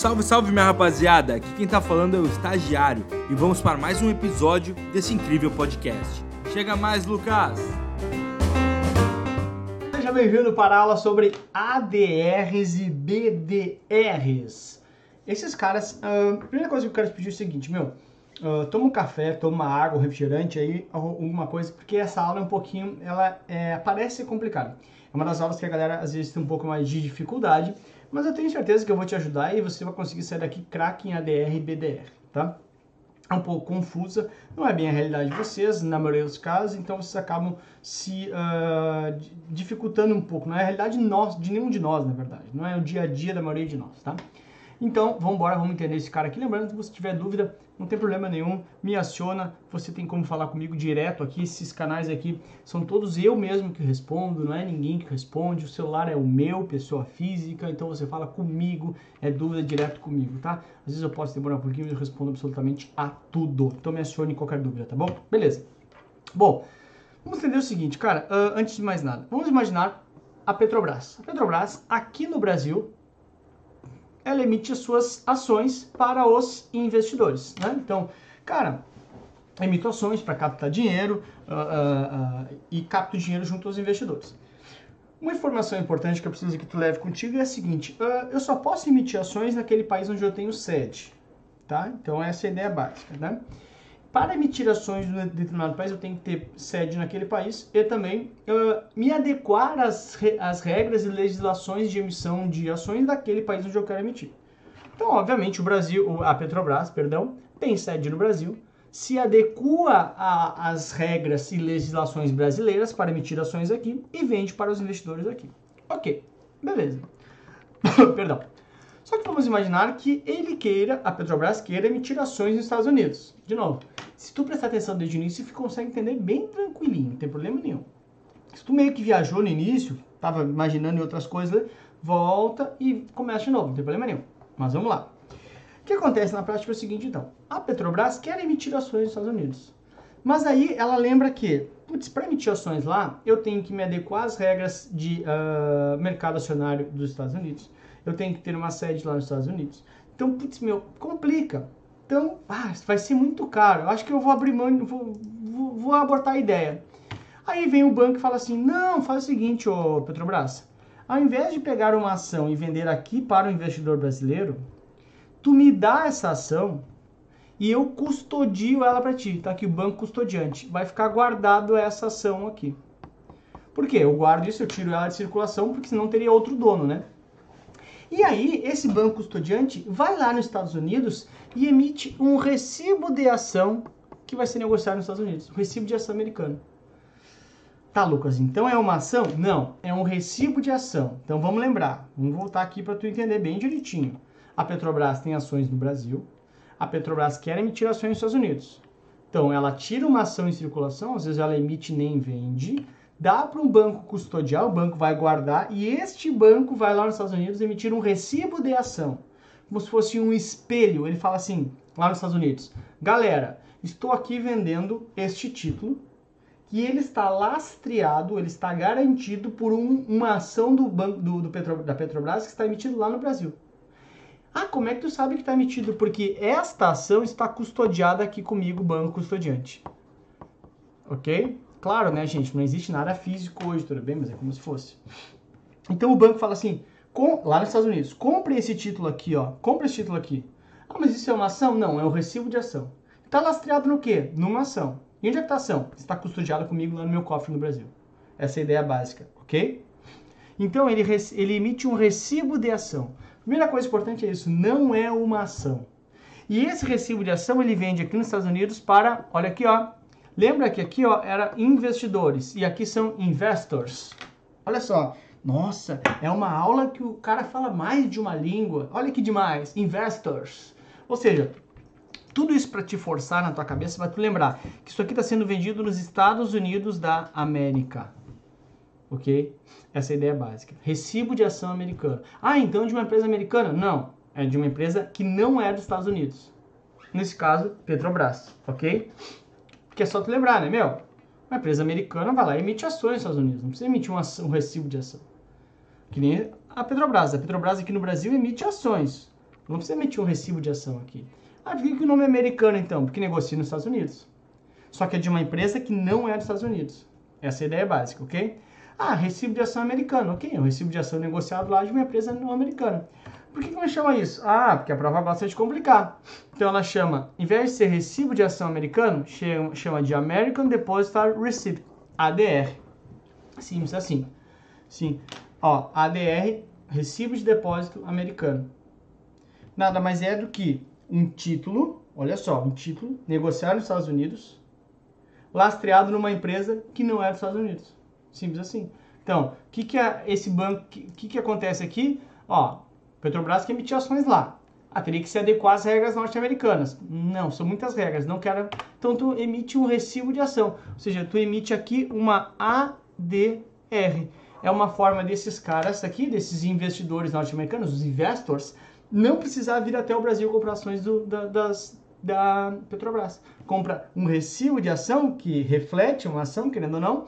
Salve, salve minha rapaziada! Aqui quem tá falando é o Estagiário e vamos para mais um episódio desse incrível podcast. Chega mais, Lucas! Seja bem-vindo para a aula sobre ADRs e BDRs. Esses caras, a primeira coisa que eu quero te pedir é o seguinte, meu, uh, toma um café, toma água, refrigerante aí, alguma coisa, porque essa aula é um pouquinho, ela é, parece complicada. É uma das aulas que a galera às vezes tem um pouco mais de dificuldade, mas eu tenho certeza que eu vou te ajudar e você vai conseguir sair daqui craque em ADR e BDR, tá? É um pouco confusa, não é bem a realidade de vocês, na maioria dos casos, então vocês acabam se uh, dificultando um pouco. Não é a realidade de, de nenhum de nós, na verdade, não é o dia a dia da maioria de nós, tá? Então, vamos embora, vamos entender esse cara aqui. Lembrando que se você tiver dúvida, não tem problema nenhum, me aciona. Você tem como falar comigo direto aqui. Esses canais aqui são todos eu mesmo que respondo, não é ninguém que responde. O celular é o meu, pessoa física, então você fala comigo, é dúvida direto comigo, tá? Às vezes eu posso demorar um pouquinho, mas eu respondo absolutamente a tudo. Então me acione qualquer dúvida, tá bom? Beleza. Bom, vamos entender o seguinte, cara, uh, antes de mais nada, vamos imaginar a Petrobras. A Petrobras, aqui no Brasil, ela emite suas ações para os investidores. Né? Então, cara, emito ações para captar dinheiro uh, uh, uh, e capto dinheiro junto aos investidores. Uma informação importante que eu preciso que tu leve contigo é a seguinte: eu só posso emitir ações naquele país onde eu tenho sede. Tá? Então, essa é a ideia básica. Né? Para emitir ações um determinado país, eu tenho que ter sede naquele país e também uh, me adequar às, re às regras e legislações de emissão de ações daquele país onde eu quero emitir. Então, obviamente, o Brasil, a Petrobras, perdão, tem sede no Brasil, se adequa às regras e legislações brasileiras para emitir ações aqui e vende para os investidores aqui. Ok, beleza. perdão. Só que vamos imaginar que ele queira, a Petrobras queira emitir ações nos Estados Unidos. De novo, se tu prestar atenção desde o início, você consegue entender bem tranquilinho, não tem problema nenhum. Se tu meio que viajou no início, estava imaginando em outras coisas, volta e começa de novo, não tem problema nenhum. Mas vamos lá. O que acontece na prática é o seguinte, então. A Petrobras quer emitir ações nos Estados Unidos. Mas aí ela lembra que, putz, para emitir ações lá, eu tenho que me adequar às regras de uh, mercado acionário dos Estados Unidos eu tenho que ter uma sede lá nos Estados Unidos. Então, putz, meu, complica. Então, ah, vai ser muito caro. Eu acho que eu vou abrir mão, vou, vou, vou abortar a ideia. Aí vem o banco e fala assim: não, faz o seguinte, ô Petrobras. Ao invés de pegar uma ação e vender aqui para o investidor brasileiro, tu me dá essa ação e eu custodio ela para ti. Tá aqui o banco custodiante. Vai ficar guardado essa ação aqui. Por quê? Eu guardo isso, eu tiro ela de circulação, porque senão teria outro dono, né? E aí, esse banco custodiante vai lá nos Estados Unidos e emite um recibo de ação que vai ser negociado nos Estados Unidos. Um recibo de ação americano. Tá, Lucas, então é uma ação? Não, é um recibo de ação. Então vamos lembrar, vamos voltar aqui para tu entender bem direitinho. A Petrobras tem ações no Brasil, a Petrobras quer emitir ações nos Estados Unidos. Então ela tira uma ação em circulação, às vezes ela emite nem vende, dá para um banco custodiar, o banco vai guardar e este banco vai lá nos Estados Unidos emitir um recibo de ação, como se fosse um espelho. Ele fala assim, lá nos Estados Unidos: galera, estou aqui vendendo este título e ele está lastreado, ele está garantido por um, uma ação do banco do, do Petro, da Petrobras que está emitido lá no Brasil. Ah, como é que tu sabe que está emitido? Porque esta ação está custodiada aqui comigo, banco custodiante. Ok? Claro, né, gente? Não existe nada físico hoje, tudo bem? Mas é como se fosse. Então o banco fala assim, com, lá nos Estados Unidos, compre esse título aqui, ó. Compre esse título aqui. Ah, mas isso é uma ação? Não, é um recibo de ação. Está lastreado no quê? Numa ação. E onde é que está a ação? Está custodiada comigo lá no meu cofre no Brasil. Essa é a ideia básica, ok? Então ele, ele emite um recibo de ação. Primeira coisa importante é isso, não é uma ação. E esse recibo de ação ele vende aqui nos Estados Unidos para, olha aqui, ó, Lembra que aqui ó, era investidores e aqui são investors. Olha só, nossa, é uma aula que o cara fala mais de uma língua. Olha que demais, investors. Ou seja, tudo isso para te forçar na tua cabeça, para tu lembrar que isso aqui está sendo vendido nos Estados Unidos da América. Ok? Essa é a ideia básica. Recibo de ação americano. Ah, então de uma empresa americana? Não. É de uma empresa que não é dos Estados Unidos. Nesse caso, Petrobras. Ok? Porque é só tu lembrar, né, meu? Uma empresa americana vai lá e emite ações nos Estados Unidos. Não precisa emitir uma, um recibo de ação. Que nem a Petrobras. A Petrobras aqui no Brasil emite ações. Não precisa emitir um recibo de ação aqui. Ah, por que o nome é americano então? Porque negocia nos Estados Unidos. Só que é de uma empresa que não é dos Estados Unidos. Essa é a ideia básica, ok? Ah, recibo de ação americano, ok? É um recibo de ação negociado lá de uma empresa não americana. Por que, que ela chama isso? Ah, porque a prova gosta de complicar. Então ela chama, em vez de ser recibo de ação americano, chama de American Depositary Receipt, ADR. Simples assim. Sim. Ó, ADR, recibo de depósito americano. Nada mais é do que um título, olha só, um título negociado nos Estados Unidos, lastreado numa empresa que não é dos Estados Unidos. Simples assim. Então, o que, que é esse banco, o que, que acontece aqui? Ó, Petrobras que emitiu ações lá. Ah, teria que se adequar às regras norte-americanas. Não, são muitas regras. Não quero. Então tu emite um recibo de ação. Ou seja, tu emite aqui uma ADR. É uma forma desses caras aqui, desses investidores norte-americanos, os investors, não precisar vir até o Brasil comprar ações do, da, das, da Petrobras. Compra um recibo de ação que reflete uma ação, querendo ou não,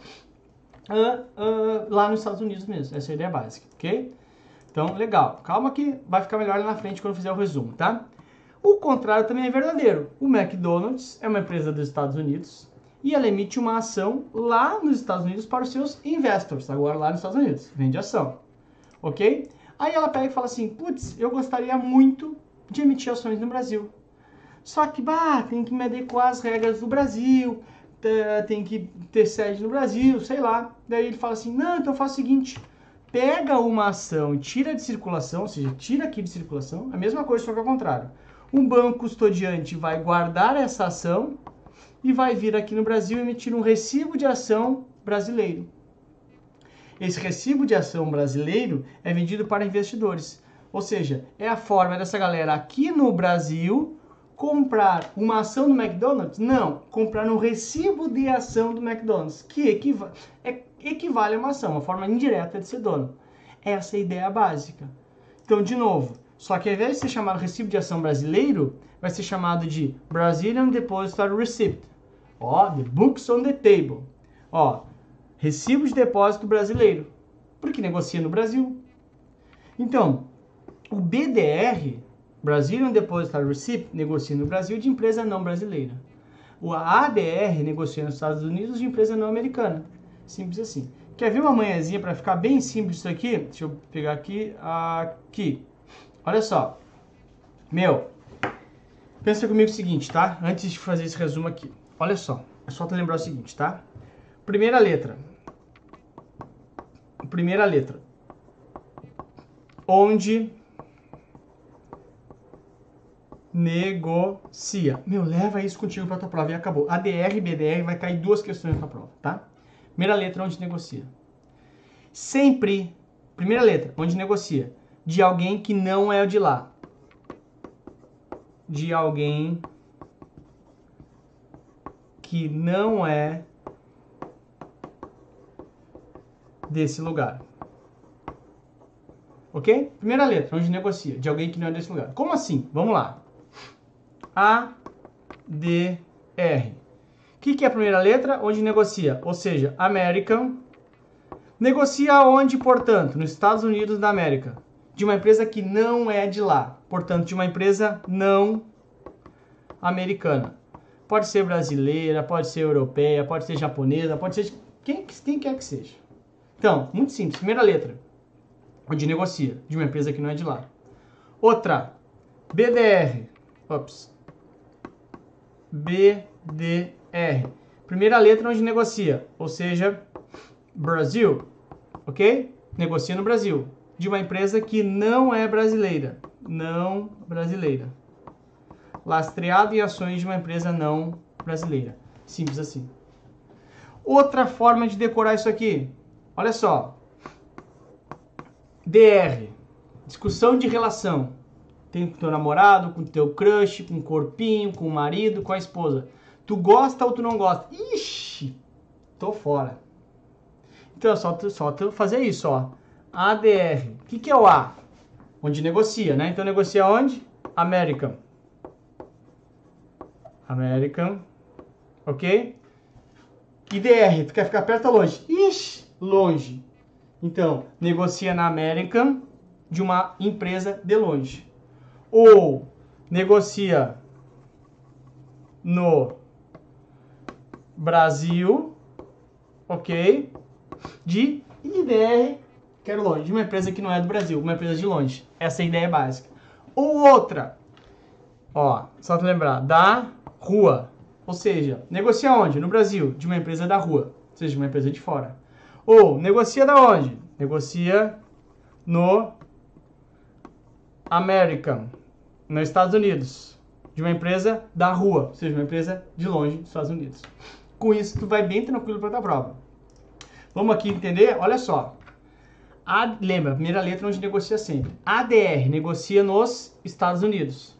uh, uh, lá nos Estados Unidos mesmo. Essa é a ideia básica, ok? Então, legal. Calma que vai ficar melhor lá na frente quando fizer o resumo, tá? O contrário também é verdadeiro. O McDonald's é uma empresa dos Estados Unidos e ela emite uma ação lá nos Estados Unidos para os seus investors, agora lá nos Estados Unidos, vende ação, ok? Aí ela pega e fala assim, putz, eu gostaria muito de emitir ações no Brasil. Só que, bah, tem que me adequar às regras do Brasil, tem que ter sede no Brasil, sei lá. Daí ele fala assim, não, então faz o seguinte, pega uma ação e tira de circulação, ou seja, tira aqui de circulação, a mesma coisa, só que ao contrário. Um banco custodiante vai guardar essa ação e vai vir aqui no Brasil emitir um recibo de ação brasileiro. Esse recibo de ação brasileiro é vendido para investidores. Ou seja, é a forma dessa galera aqui no Brasil comprar uma ação do McDonald's? Não, comprar um recibo de ação do McDonald's, que equiva é equivale a uma ação, uma forma indireta de ser dono. Essa é a ideia básica. Então, de novo, só que ao invés de ser chamado recibo de ação brasileiro, vai ser chamado de Brazilian Depositary Receipt. Ó, the books on the table. Ó, recibo de depósito brasileiro, porque negocia no Brasil. Então, o BDR, Brazilian Depositary Receipt, negocia no Brasil de empresa não brasileira. O ADR negocia nos Estados Unidos de empresa não americana. Simples assim. Quer ver uma manhãzinha para ficar bem simples isso aqui? Deixa eu pegar aqui, aqui. Olha só. Meu, pensa comigo o seguinte, tá? Antes de fazer esse resumo aqui. Olha só, é só te lembrar o seguinte, tá? Primeira letra. Primeira letra. Onde negocia. Meu, leva isso contigo para tua prova e acabou. ADR e BDR vai cair duas questões na tua prova, tá? Primeira letra, onde negocia. Sempre, primeira letra, onde negocia. De alguém que não é de lá. De alguém que não é desse lugar. Ok? Primeira letra, onde negocia. De alguém que não é desse lugar. Como assim? Vamos lá. A, D, R que, que é a primeira letra? Onde negocia, ou seja, American. Negocia onde, portanto? Nos Estados Unidos da América. De uma empresa que não é de lá. Portanto, de uma empresa não americana. Pode ser brasileira, pode ser europeia, pode ser japonesa, pode ser quem, quem quer que seja. Então, muito simples. Primeira letra, onde negocia, de uma empresa que não é de lá. Outra, BDR. Ops. BDR. Primeira letra onde negocia, ou seja, Brasil, ok? Negocia no Brasil, de uma empresa que não é brasileira, não brasileira. Lastreado em ações de uma empresa não brasileira. Simples assim. Outra forma de decorar isso aqui, olha só. DR, discussão de relação. Tem com teu namorado, com teu crush, com o corpinho, com o marido, com a esposa. Tu gosta ou tu não gosta? Ixi, tô fora. Então, só tu, só tu fazer isso, ó. ADR. O que, que é o A? Onde negocia, né? Então, negocia onde? American. American. Ok? IDR. Tu quer ficar perto ou longe? Ixi, longe. Então, negocia na American de uma empresa de longe. Ou negocia no Brasil, ok? De IDR, quero longe, de uma empresa que não é do Brasil, uma empresa de longe. Essa é a ideia básica. Ou outra, ó, só te lembrar, da rua. Ou seja, negocia onde? No Brasil, de uma empresa da rua, ou seja, de uma empresa de fora. Ou negocia da onde? Negocia no American, nos Estados Unidos, de uma empresa da rua, ou seja, uma empresa de longe dos Estados Unidos. Com isso, tu vai bem tranquilo para a prova. Vamos aqui entender? Olha só. A, lembra, primeira letra onde negocia sempre. ADR negocia nos Estados Unidos.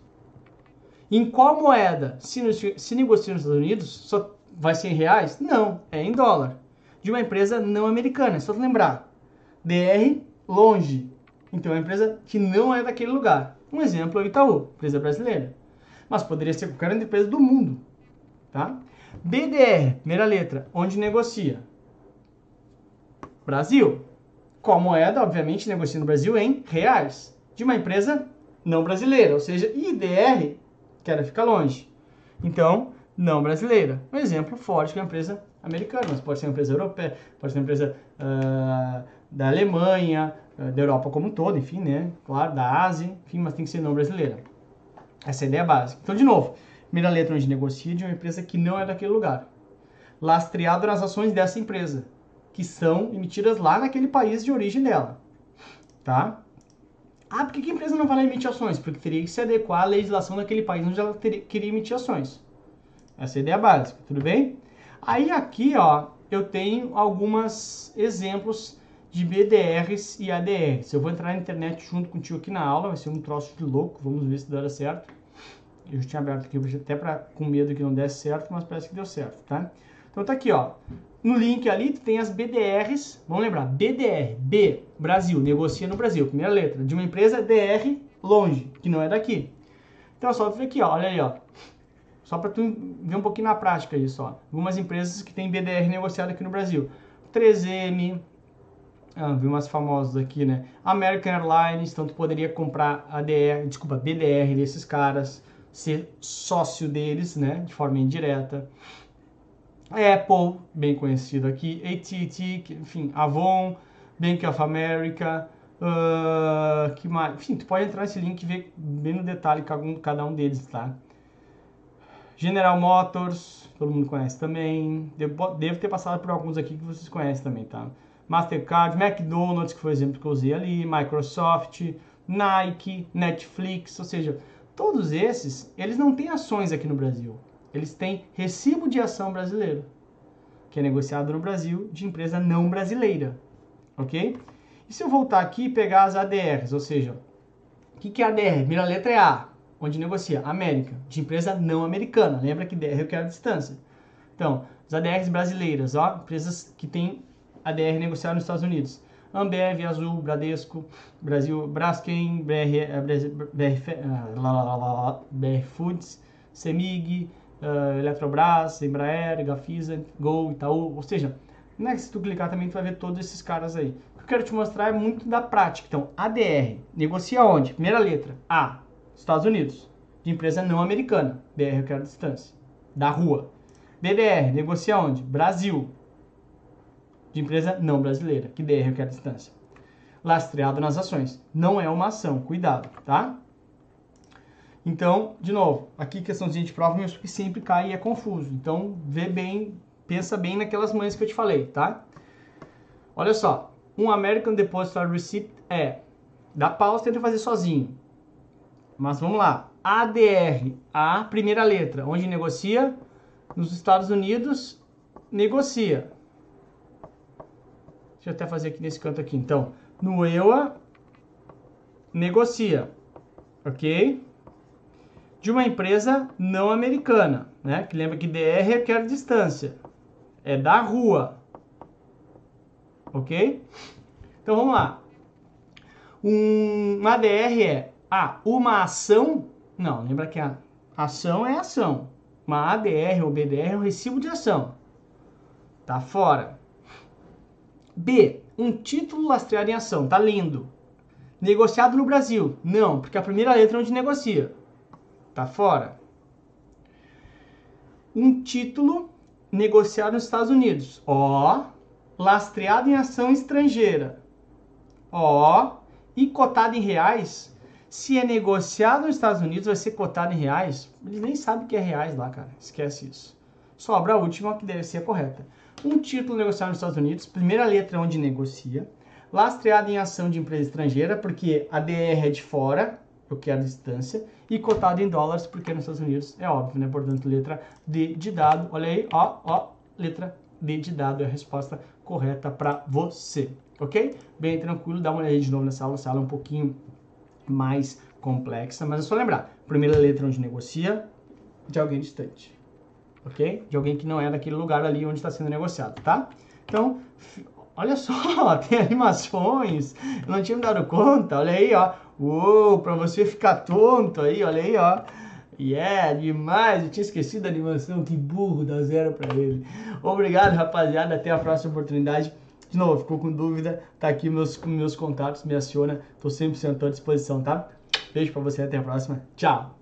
Em qual moeda? Se, se negocia nos Estados Unidos, só vai ser em reais? Não, é em dólar. De uma empresa não americana, é só lembrar. DR, longe. Então é uma empresa que não é daquele lugar. Um exemplo é o Itaú, empresa brasileira. Mas poderia ser qualquer empresa do mundo. Tá? BDR, primeira letra, onde negocia? Brasil. Qual moeda? Obviamente negocia no Brasil em reais. De uma empresa não brasileira, ou seja, IDR, quero ficar longe. Então, não brasileira. Um exemplo forte que é uma empresa americana, mas pode ser uma empresa europeia, pode ser uma empresa uh, da Alemanha, da Europa como um todo, enfim, né? Claro, da Ásia, enfim, mas tem que ser não brasileira. Essa é a ideia básica. Então, de novo, primeira letra onde negocia de uma empresa que não é daquele lugar. Lastreado nas ações dessa empresa, que são emitidas lá naquele país de origem dela. Tá? Ah, por que a empresa não vai lá emitir ações? Porque teria que se adequar à legislação daquele país onde ela teria, queria emitir ações. Essa é a ideia básica, tudo bem? Aí aqui, ó, eu tenho alguns exemplos de BDRs e ADRs. Eu vou entrar na internet junto contigo aqui na aula, vai ser um troço de louco, vamos ver se dá certo. Eu já tinha aberto aqui até pra, com medo que não desse certo, mas parece que deu certo, tá? Então tá aqui, ó. No link ali tem as BDRs, vamos lembrar, BDR, B, Brasil, negocia no Brasil, primeira letra, de uma empresa DR, longe, que não é daqui. Então é só ver aqui, ó, olha aí, ó. Só para tu ver um pouquinho na prática isso, ó. Algumas empresas que têm BDR negociado aqui no Brasil. 3M, ah, vi umas famosas aqui, né? American Airlines, tu poderia comprar ADR, desculpa, BDR desses caras, ser sócio deles, né, de forma indireta. Apple, bem conhecido aqui, AT&T, enfim, Avon, Bank of America, uh, que mais? Enfim, tu pode entrar nesse link e ver bem no detalhe cada um deles, tá? General Motors, todo mundo conhece também. Devo ter passado por alguns aqui que vocês conhecem também, tá? Mastercard, McDonald's, que foi o exemplo que eu usei ali, Microsoft, Nike, Netflix, ou seja, todos esses, eles não têm ações aqui no Brasil. Eles têm recibo de ação brasileiro, que é negociado no Brasil de empresa não brasileira, ok? E se eu voltar aqui e pegar as ADRs, ou seja, o que, que é ADR? Primeira letra é A, onde negocia América, de empresa não americana. Lembra que DR eu quero a distância. Então, as ADRs brasileiras, ó, empresas que têm ADR negociada nos Estados Unidos. Ambev, Azul, Bradesco, Brasil, Braskem, BR, BR, BR, BR Foods, Semig, uh, Eletrobras, Embraer, Gafisa, Gol, Itaú, ou seja, né, se tu clicar também tu vai ver todos esses caras aí. O que eu quero te mostrar é muito da prática. Então, ADR, negocia onde? Primeira letra, A, Estados Unidos, de empresa não americana, BR eu quero distância, da rua. BDR, negocia onde? Brasil, de empresa não brasileira, que BR eu quero distância. Lastreado nas ações, não é uma ação, cuidado, tá? Então, de novo, aqui questãozinha de prova, mas que sempre cai e é confuso. Então, vê bem, pensa bem naquelas mães que eu te falei, tá? Olha só, um American Depository Receipt é, dá pausa, tenta fazer sozinho. Mas vamos lá, ADR, a primeira letra, onde negocia? Nos Estados Unidos, negocia. Deixa eu até fazer aqui nesse canto aqui. Então, no EUA, negocia, ok? de uma empresa não americana, né? Que lembra que DR requer distância, é da rua, ok? Então vamos lá. Um ADR é ah, uma ação. Não, lembra que a ação é ação. Uma ADR ou BDR é um recibo de ação. Tá fora. B, um título lastreado em ação. Tá lindo. Negociado no Brasil? Não, porque a primeira letra é onde negocia. Tá fora. Um título negociado nos Estados Unidos. Ó, lastreado em ação estrangeira. Ó, e cotado em reais. Se é negociado nos Estados Unidos, vai ser cotado em reais. Eles nem sabem que é reais lá, cara. Esquece isso. Sobra a última, que deve ser a correta. Um título negociado nos Estados Unidos, primeira letra onde negocia. Lastreado em ação de empresa estrangeira, porque a DR é de fora, eu quero distância. E cotado em dólares, porque nos Estados Unidos é óbvio, né? Portanto, letra D de dado. Olha aí, ó, ó, letra D de dado é a resposta correta para você, ok? Bem tranquilo, dá uma olhada de novo nessa aula, essa aula é um pouquinho mais complexa, mas é só lembrar, primeira letra onde negocia, de alguém distante, ok? De alguém que não é daquele lugar ali onde está sendo negociado, tá? Então, olha só, tem animações, eu não tinha me dado conta, olha aí, ó, uou, para você ficar tonto aí, olha aí, ó, Yeah, demais! Eu tinha esquecido a animação, que burro, dá zero pra ele. Obrigado, rapaziada. Até a próxima oportunidade. De novo, ficou com dúvida? Tá aqui meus, meus contatos, me aciona. Tô 100% à disposição, tá? Beijo pra você, até a próxima. Tchau!